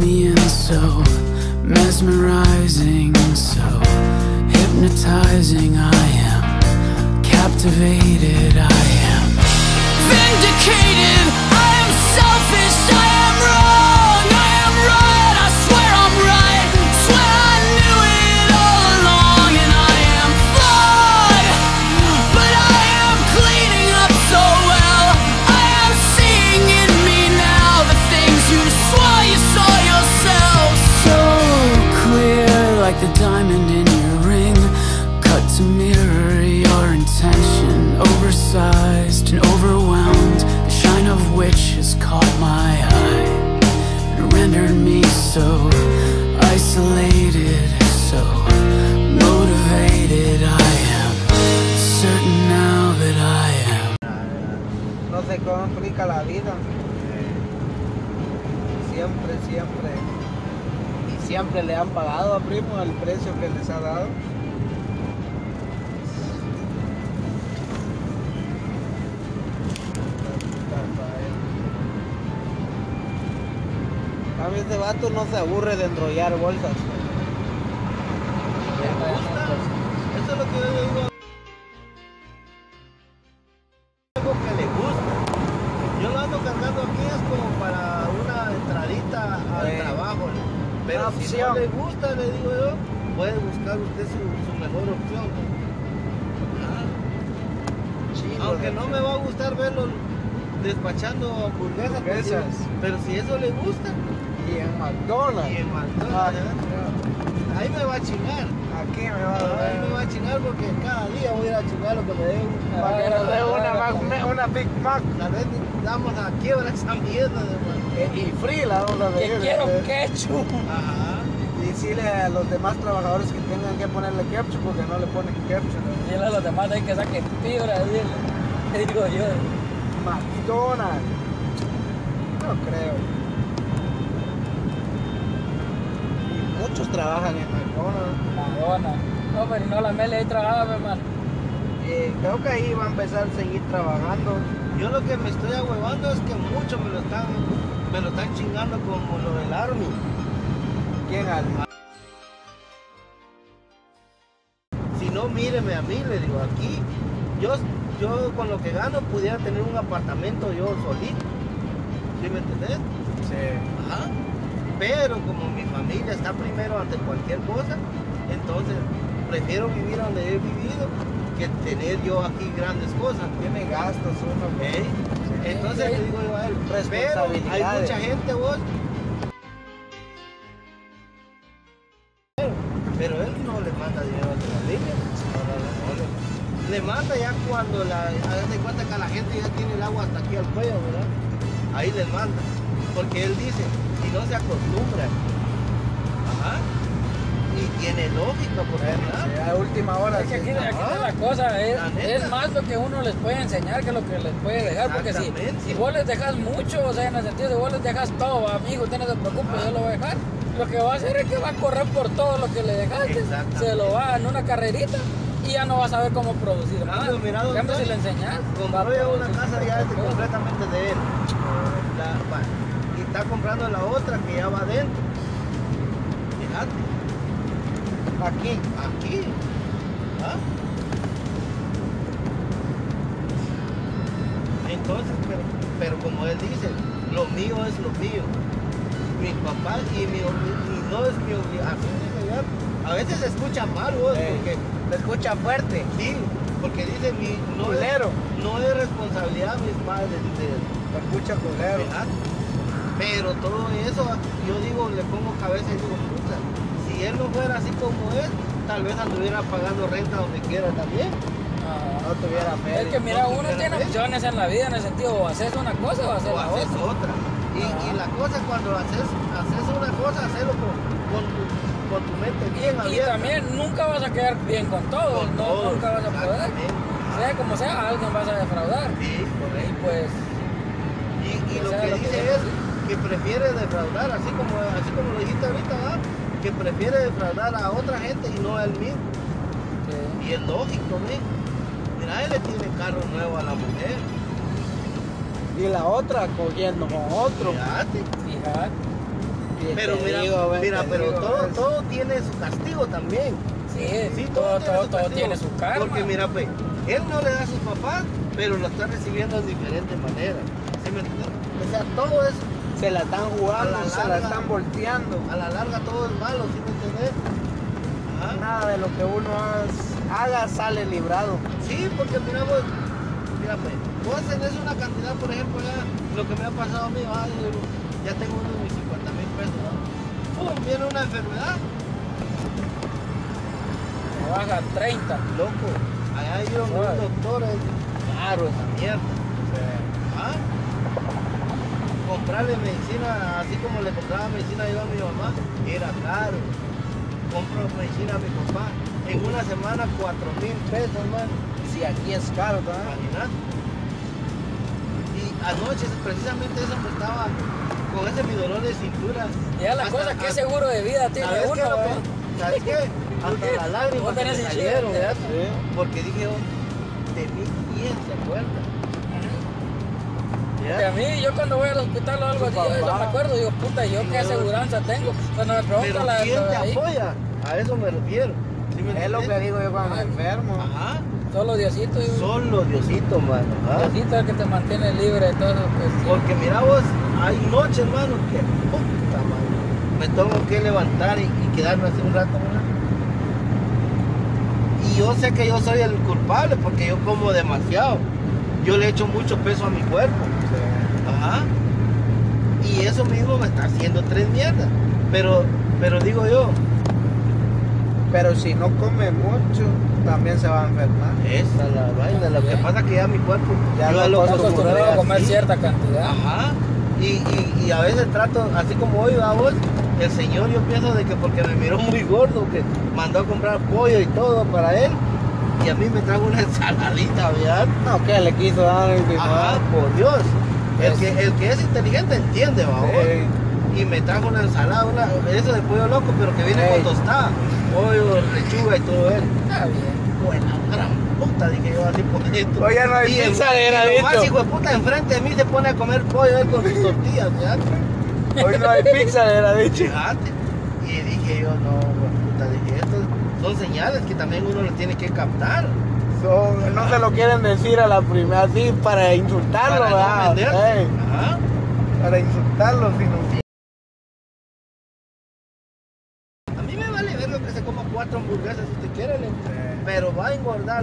me in so mesmerizing, so hypnotizing. I am captivated. I am vindicated. I am selfish. Diamond in your ring, cut to mirror your intention, oversized and overwhelmed. The shine of which has caught my eye and rendered me so isolated, so motivated. I am certain now that I am. No se complica la vida. Siempre, siempre. Siempre le han pagado a primo el precio que les ha dado. A mí este vato no se aburre de enrollar bolsas. Despachando hamburguesas, Hamburguesas. pero si eso le gusta, Y en McDonald's. y en Ah, McDonald's, ahí me va a chingar. Aquí me va a Ahí me va a chingar porque cada día voy a ir a chingar lo que me den. Para que nos dé una, Mac- una Big Mac. Tal vez damos a quiebra esa mierda de man. Eh, Y free la vamos a Que quiero eh. ketchup. Ajá. Y decirle a los demás trabajadores que tengan que ponerle ketchup porque no le ponen ketchup. Dile a los demás hay que saquen fibra, dile. Digo yo. McDonald's. No creo. Y muchos trabajan en McDonald's. Madonna. No, pero no la mele ahí trabajaba, hermano. Y creo que ahí va a empezar a seguir trabajando. Yo lo que me estoy ahuevando es que muchos me lo están, me lo están chingando como lo del Army. ¿Quién al? Si no, míreme a mí, le digo, aquí yo, yo con lo que gano pudiera tener un apartamento yo solito. ¿Sí me entendés? Sí. Ajá. Pero como mi familia está primero ante cualquier cosa, entonces prefiero vivir donde he vivido que tener yo aquí grandes cosas. Tiene gastos uno. ¿ok? pues. Entonces sí. le digo yo a él, pero hay mucha gente vos. Pero, pero él no le manda dinero a la línea. Le manda ya cuando la, hagan de cuenta que la gente ya tiene el agua hasta aquí al cuello, ¿verdad? Ahí les manda. Porque él dice, si no se acostumbran. Ajá. Y tiene lógica, porque ¿verdad? Sí, a última hora. Es que aquí, Ah, la cosa es, la es más lo que uno les puede enseñar que lo que les puede dejar. Porque si, si vos les dejas mucho, o sea, en el sentido de vos les dejas todo, amigo, usted no se preocupe, Ah. yo lo voy a dejar. Lo que va a hacer es que va a correr por todo lo que le dejaste. Se lo va en una carrerita y ya no va a saber cómo producir. Ah, pero mira, En don cambio, si Tony, le enseñas, va a Compró ya una casa ya este, completamente de él. La- va, y está comprando la otra que ya va adentro. Fíjate, Aquí. aquí. ¿Ah? Entonces, pero, pero como él dice, lo mío es lo mío. Mi papá y, mi, y no es mi obligación. A veces se escucha mal vos, Eh, porque Se escucha fuerte. sí, porque dice mi no es, no es responsabilidad mis padres de, Se escucha culero. ¿verdad? Pero todo eso, yo digo, le pongo cabeza y digo, puta, si él no fuera así como es, tal vez anduviera pagando renta donde quiera también. Ajá. No tuviera Es medio. que mira, no uno tiene opciones en la vida en el sentido, o haces una cosa o haces O la haces otra. otra. Y, y la cosa cuando haces, haces una cosa, hacerlo con, con, tu, con tu mente bien Y abierta. también nunca vas a quedar bien con todos, Con no, todos, nunca vas a poder. Sea como sea, alguien vas a defraudar. Sí, Y pues, Y, y lo que lo que dice yo es que prefiere defraudar, así como, así como lo dijiste ahorita, ¿verdad? que prefiere defraudar a otra gente y no a él mismo. Sí. Y es lógico, ¿ve? Mira, él le tiene carro nuevo a la mujer. Y la otra cogiendo con otro. Fíjate. Fíjate. Pero mira, digo, mira, pero digo, todo, todo tiene su castigo también. Sí, Sí, todo, tiene todo, su todo tiene su karma. Porque mira, pues, él no le da a sus papás, pero lo está recibiendo de diferentes maneras. ¿Sí me entiendes? O sea, todo es, Se la están jugando, se la están volteando. a la larga todo es malo, ¿sí me entiendes? Ajá. Nada de lo que uno haga sale librado. Sí, porque mira vos, mira pues, vos tenés una cantidad, por ejemplo, ya, lo que me ha pasado a mí, ya tengo unos mis Viene una enfermedad, Me baja 30. loco, allá hay un doctor, es caro esa mierda. ¿Ah? Comprarle medicina, así como le compraba medicina yo a mi mamá, era caro. Compro medicina a mi papá. En una semana, 4 mil pesos, hermano. Si aquí es caro también. Imagínate. Y anoche, precisamente eso me estaba con ese mi dolor de cintura. Y ya la Hasta- cosa, ¿qué hasta- seguro de vida tiene ¿Sabes uno? qué? Que- ¿Sabes qué? Hasta las lágrimas me salieron, incidente. ¿verdad? Sí. Porque dije, oh, de mí, ¿quién se acuerda? Que ¿Ya? a mí, yo cuando voy al hospital o algo así, yo, yo papá. me acuerdo, digo, puta, ¿yo qué aseguranza tengo? Cuando me preguntan la ¿quién te ahí, apoya? A eso me refiero. ¿Sí me Es lo que digo yo cuando me enfermo. Ajá. solo Diosito, digo, Solo Diosito, mano. ¿ah? Diosito es el que te mantiene libre de todo. Pues. Porque mira vos, hay noches, hermano, que puta, mano. Me tengo que levantar y, y quedarme así un rato, ¿verdad? Y yo sé que yo soy el culpable porque yo como demasiado. Yo le echo mucho peso a mi cuerpo. Ajá. Y eso mismo me está haciendo tres mierdas. Pero, pero digo yo, Pero si no come mucho, también se va a enfermar. esa es la vaina. Lo que pasa es que ya mi cuerpo, Ya yo lo acostumbrado a comer así. cierta cantidad. Ajá. Y, y, y a veces trato, así como hoy, a vos, el señor yo pienso de que porque me miró muy gordo, que mandó a comprar pollo y todo para él, y a mí me trajo una ensaladita, ¿verdad? No, que le quiso dar el Ajá, por Dios. El que, el que es inteligente entiende, ¿va? vos? Eh, Y me trajo una ensalada, una, eso de pollo loco, pero que viene con tostada, pollo, lechuga y todo eso. Está bien. Buena puta, dije yo así por dentro. Oye, no hay Y pizza de granito. más hijo de puta enfrente de mí se pone a comer pollo él con sus tortillas, ¿verdad? hoy no hay pizza, era dicho. Fíjate. Y dije yo, no, puta, dije, estos son señales que también uno le tiene que captar. Son- no se lo quieren decir a la primera, así para insultarlo, para para insultarlo, sino. A mí me vale ver lo que se coma cuatro hamburguesas si usted quiere, le digo. pero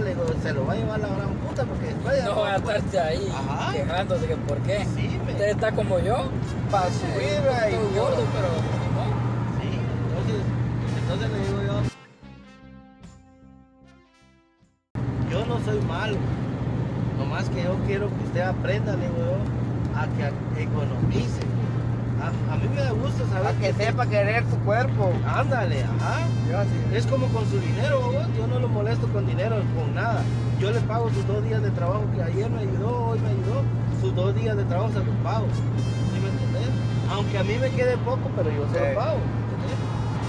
le digo, se lo va a llevar la gran puta porque después ya No va a poder- estarse ahí Ajá. quejándose que por qué. Sí, me. Usted está como yo. Para subir ahí. Estoy gordo, pero no. Sí, entonces, entonces le digo yo, yo no soy malo, nomás que yo quiero que usted aprenda, le digo yo, a que economice. A, a mí me da gusto saber Para que sepa querer su cuerpo. ándale, ajá. Yo así. Es como con su dinero, babos, yo no lo molesto con dinero, con nada. Yo le pago sus dos días de trabajo que ayer me ayudó, hoy me ayudó, sus dos días de trabajo se los pago. ¿Sí me entendés? Aunque a mí me quede poco, pero yo se Sí. lo pago. ¿entendés?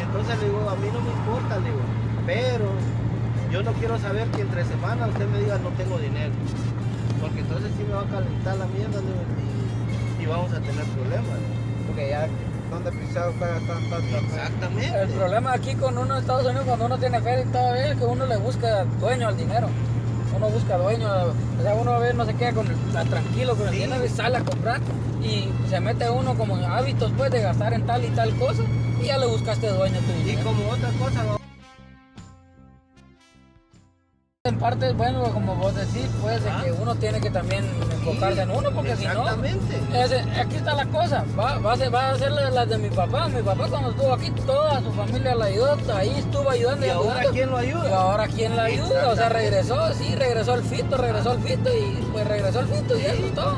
Entonces le digo, a mí no me importa, le digo, pero yo no quiero saber que entre semanas usted me diga no tengo dinero. Porque entonces sí me va a calentar la mierda le digo, y, y vamos a tener problemas. Porque ya, donde pisado paga tanta Exactamente. El problema aquí con uno en Estados Unidos, cuando uno tiene feria y todo, es que uno le busca dueño al dinero. Uno busca dueño, o sea, uno a veces no se queda con el, tranquilo con el Sí. dinero y sale a comprar y se mete uno como en hábitos pues de gastar en tal y tal cosa y ya le buscaste dueño a tu Y dinero. como otra cosa, En parte es bueno, como vos decís, pues de Ah. que uno tiene que también enfocarse en uno porque si no... Exactamente. Aquí está la cosa, va, va, a ser, va a ser la, la de mi papá. Mi papá cuando estuvo aquí, toda su familia la ayudó, ahí estuvo ayudando ¿Y ahora ayudando. quién lo Y ayuda? ahora quién la ayuda, o sea, regresó, sí, regresó el fito, regresó el fito y pues regresó el fito y eso es todo.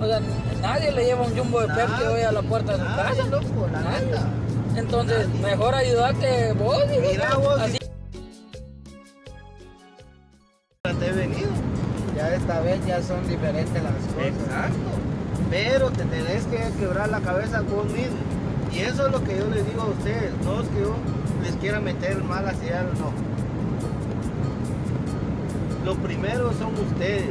O sea, nadie le lleva un jumbo de Pepsi hoy a la puerta de su Nadie, casa. loco, la Nadie. Entonces, mejor ayudarte vos. digo, Mira vos, así. Te he venido. Ya esta vez ya son diferentes las cosas. Exacto. Pero te tenés que quebrar la cabeza vos mismo. Y eso es lo que yo les digo a ustedes, no es que yo les quiera meter malas ideas, no. Lo primero son ustedes,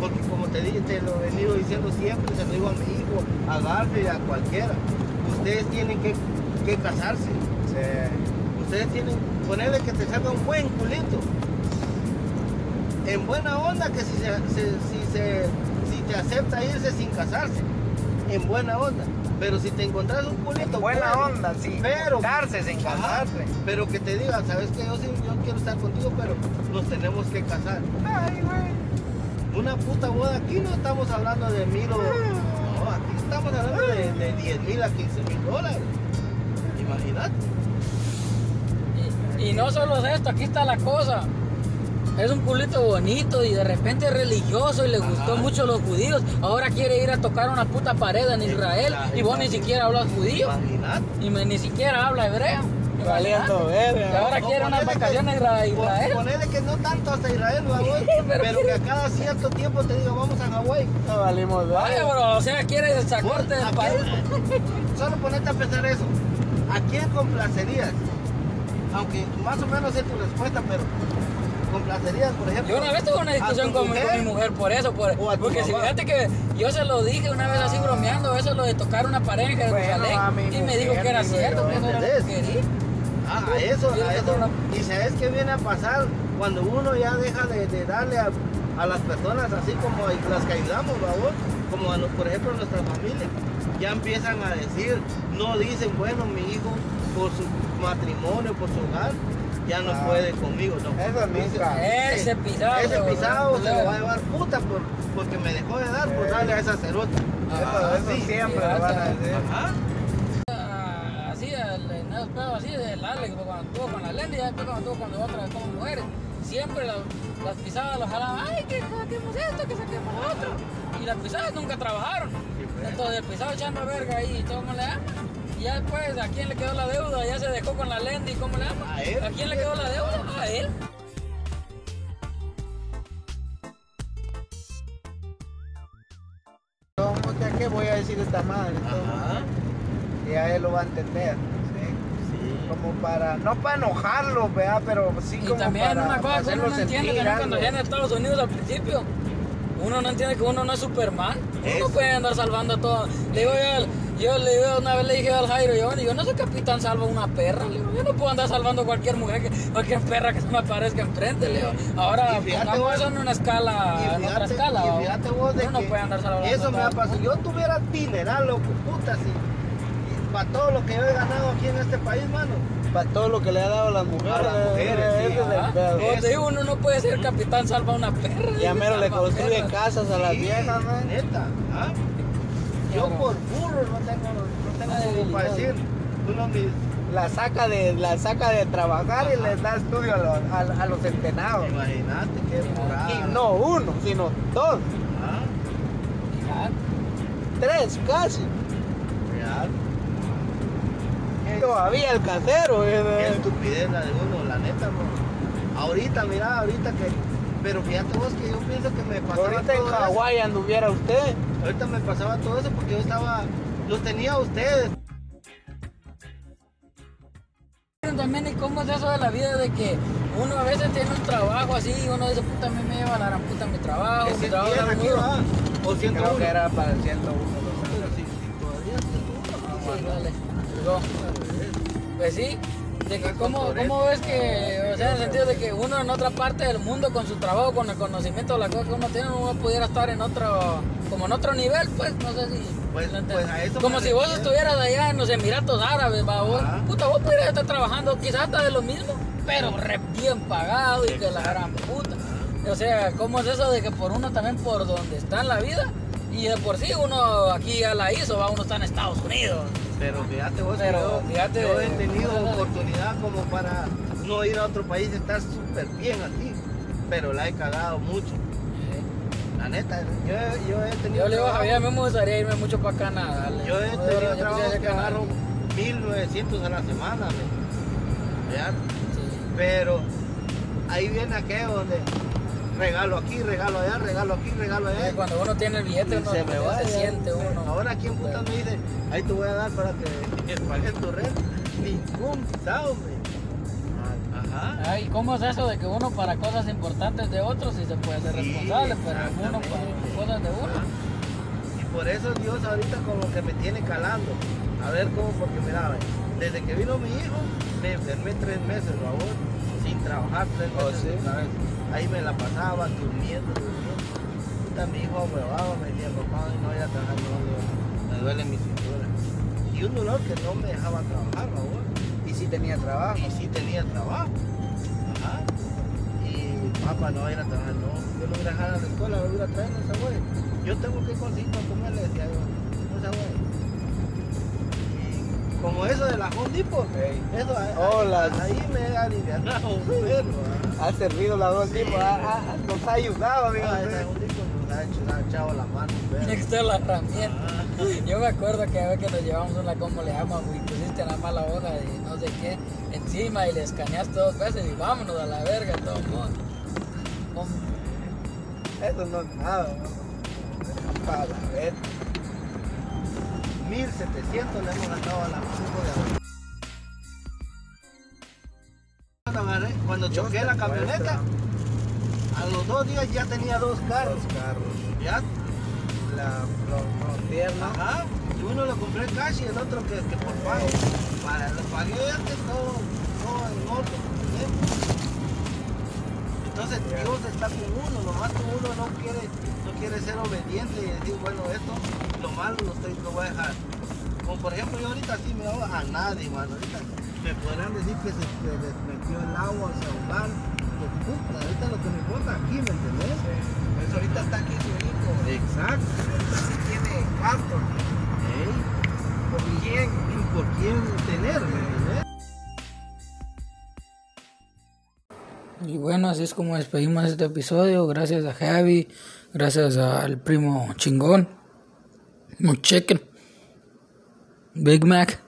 porque como te dije, te lo he venido diciendo siempre, se lo digo a mi hijo, a Garfield, a cualquiera. Ustedes tienen que, que casarse. Ustedes tienen, ponerle que te salga un buen culito. En buena onda que si se, se- si se si te acepta irse sin casarse. En buena onda. Pero si te encontrás un culito. Buena bueno, onda, sí. Pero Darse sin casarse. Pero que te diga, sabes que yo sí, yo quiero estar contigo, pero nos tenemos que casar. Ay, güey. Una puta boda aquí no estamos hablando de mil o. No, aquí estamos hablando de, de 10 mil a 15 mil dólares. Imagínate. Y, y no solo es esto, aquí está la cosa. Es un culito bonito y de repente es religioso y le gustó Ajá. mucho los judíos. Ahora quiere ir a tocar una puta pared en Israel Exacto. y vos ni siquiera hablas judío Imagínate. y me- ni siquiera habla hebreo. Valiendo verga. Y ahora quiere unas vacaciones a Israel. Ponele que no tanto hasta Israel, pero que a cada cierto tiempo te diga, vamos a Hawái. No valimos verga. bro, o sea, quiere sacarte del ¿A país. Solo ponerte a pensar eso. ¿A quién complacerías? Aunque más o menos es tu respuesta, pero complacerías, por ejemplo. Yo una vez tuve una discusión con, mi- con mi mujer por eso, por- porque si fíjate que yo se lo dije una vez así bromeando, eso lo de tocar una pared a mi y me dijo que era cierto, que eso era lo que. Ah, a eso, a eso. Y sabes qué viene a pasar cuando uno ya deja de, de darle a, a las personas así como las que ayudamos, babos, como a los- por ejemplo a nuestra familia, ya empiezan a decir, no dicen, bueno, mi hijo por su matrimonio, por su hogar, ya no Ah. puede conmigo, no. Eso nunca. Ese pisado. Ese pisado se lo va a llevar puta por, porque me dejó de dar por Eh. darle a esa cerota. Eso, eso sí. siempre lo van a decir. Ajá. Ah, Así, el, en esos pedos así del Alex, cuando estuvo con la Lenny, y después cuando estuvo con otras como mujeres, siempre las, las pisadas los jalaban, ay, que saquemos esto, que saquemos lo otro. Y las pisadas nunca trabajaron. pues. Entonces el pisado echando verga ahí y todo como le llama. Ya después, ¿a quién le quedó la deuda? Ya se dejó con la Lenny, ¿cómo le llama? A él. ¿A quién le quedó la deuda? A él. ¿Cómo que qué voy a decir esta madre? Ajá. Y a él lo va a entender. ¿sí? Sí. Como para, no para enojarlo, ¿verdad? Pero sí Y como también para una cosa que uno hacerlo no entiende sentir también cuando algo. viene a Estados Unidos al principio. Uno no entiende que uno no es Superman. Uno Eso. puede andar salvando a todo. Le digo yo, al- yo le digo, una vez le dije al Jairo, yo, yo no soy capitán salvo a una perra. Le digo, yo no puedo andar salvando a cualquier mujer, que, cualquier perra que se me aparezca enfrente. Le digo, ahora Y pongamos eso en una escala, Y en otra escala. y ¿va? fíjate vos de uno no puede andar salvando Eso me ha pasado. mundo. Yo tuviera dineral, loco, puta, sí. Para todo lo que yo he ganado aquí en este país, mano. Para todo lo que le ha dado a las mujeres. A las mujeres, ese sí, es el Ajá. pedo. Como te digo, uno no puede ser capitán salva a una perra. Ya mero le construye perras. casas a las Sí, viejas, man. Neta. ¿ah? Yo por burro no tengo, no tengo Ay, como para decir. Uno mis. La saca de, la saca de trabajar y les da estudio a los, a, a los centenados. Imagínate qué burrada. Y no uno, sino dos, ¿Ah? Ya. tres casi. Real. Todavía el casero. Qué eh, estupidez la de uno, la neta, bro. Ahorita, mira, ahorita que. Pero fíjate vos que yo pienso que me pasaba Ahorita en. Hawái anduviera usted. Ahorita me pasaba todo eso porque yo estaba. Los tenía a ustedes. También, ¿y cómo es eso de la vida de que uno a veces tiene un trabajo así y uno dice, puta, a mí me lleva la gran puta mi trabajo, Es mi trabajo es aquí duro. va. O 101. Creo que era para el 101. Pero sí, sí, todavía Sí, dale. Perdón. Pues sí, de que cómo, cómo ves que, o sea, en el sentido de que uno en otra parte del mundo con su trabajo, con el conocimiento, la cosa que uno tiene, uno pudiera estar en otro, como en otro nivel, pues, no sé si... Pues- pues a eso como si vos estuvieras allá en los Emiratos Árabes, va, vos, puta, vos pudieras estar trabajando quizás hasta de lo mismo, pero re bien pagado y que la gran puta. O sea, ¿cómo es eso de que por uno también por donde está en la vida? Y de por sí uno aquí ya la hizo, va, uno está en Estados Unidos. Pero fíjate vos, Pero yo, fíjate- yo he tenido oportunidad como para no ir a otro país y estar súper bien aquí. Pero la he cagado mucho. La neta, yo, he- yo he tenido. Yo le digo a trabajo- Javier, a mí me gustaría irme mucho para Canadá. le- Yo he tenido trabajos quisiera que agarro 1900 a la semana. Pero ahí viene aquello donde regalo aquí, regalo allá, regalo aquí, regalo allá. Y Cuando uno tiene el billete, Y uno se me va, se siente uno. Ahora aquí en puta me dice, ahí te voy a dar para que pagues tu renta. Ningún pisado, hombre. Ajá. Ay, ¿cómo es eso de que uno para cosas importantes de otros sí se puede ser Sí, responsable, pero uno para cosas de uno? Y por eso Dios ahorita como que me tiene calando. A ver cómo, porque mira, desde que vino mi hijo, me enfermé tres meses, favor, sin trabajar tres Oh, meses ¿sí? Ahí me la pasaba durmiendo, durmiendo. Puta, mi hijo huevaba, me decía, papá, no voy a trabajar, no, me duele mi cintura. Y un dolor que no me dejaba trabajar, favor. Y sí tenía trabajo. Y sí tenía trabajo. Ajá. Y papá no va a ir a trabajar, no. Yo lo voy a dejar a la escuela, lo voy a traer, no se güey. Yo tengo que conseguir para comer, le decía yo. No se güey. Y como eso de la Home Depot, Ey. eso ahí, Hola. ahí me he Ha servido la dos Sí. tipos, ha- ha- nos ha ayudado, amigo. Ah, echado la mano, que ser la herramienta. Yo me acuerdo que a veces que nos llevamos una, ¿cómo le llaman? Y pusiste la mala hoja de no sé qué encima y le escaneaste dos veces y vámonos a la verga todo el mundo. Eso no es nada, ¿no? Para ver. 1700 le hemos gastado a la cinco de cuando choqué la camioneta, a los dos días ya tenía dos carros. Los carros. Ya, La frontier, ¿no? ajá. Y uno lo compré cash y el otro que, que por pago. Para, lo pagué antes todo, todo en. ¿eh? Entonces. Dios está con uno, nomás que uno no quiere, no quiere ser obediente y decir, bueno, esto, lo malo lo, estoy, lo voy a dejar. Como por ejemplo yo ahorita sí me hago a nadie, mano. Ahorita me podrán decir que se, se les metió el agua, se ahogaron. Pues puta, ahorita lo que me importa aquí, ¿me entendés? Pues ahorita está aquí su hijo. Exacto. Sí tiene gasto. Ey, ¿Por quién? ¿Y por quién tener, me entendés? Y bueno, así es como despedimos este episodio. Gracias a Javi, gracias al primo chingón, Chicken, Big Mac,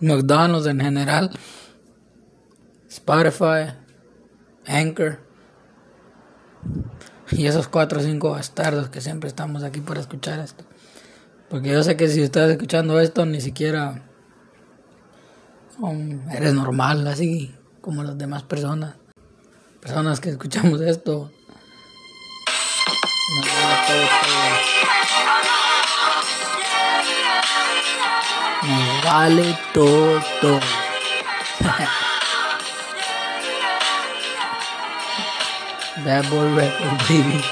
McDonald's en general, Spotify, Anchor y esos cuatro o cinco bastardos que siempre estamos aquí para escuchar esto. Porque yo sé que si estás escuchando esto, ni siquiera um, eres normal, así como las demás personas. Personas que escuchamos esto. Vale todo, Nos vale todo. Bad boy record, baby.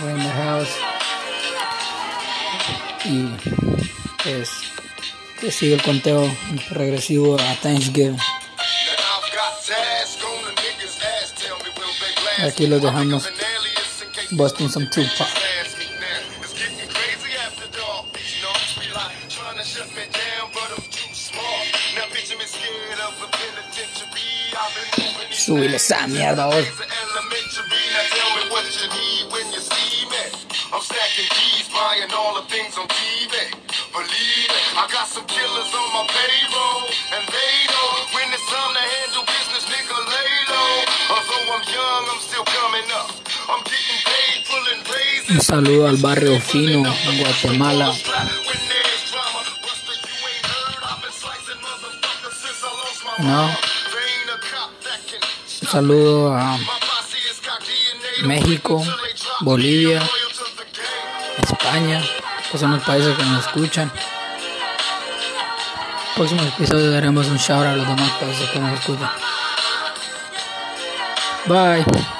We're in the house. Y pues sigue el conteo regresivo a Thanksgiving. Aquí los dejamos busting some Tupac. Paid, pulling raises. Un saludo al barrio fino en Guatemala. When saludo a México. Bolivia. España, que son los países que nos escuchan. Próximo episodio daremos un shout a los demás países que nos escuchan. Bye.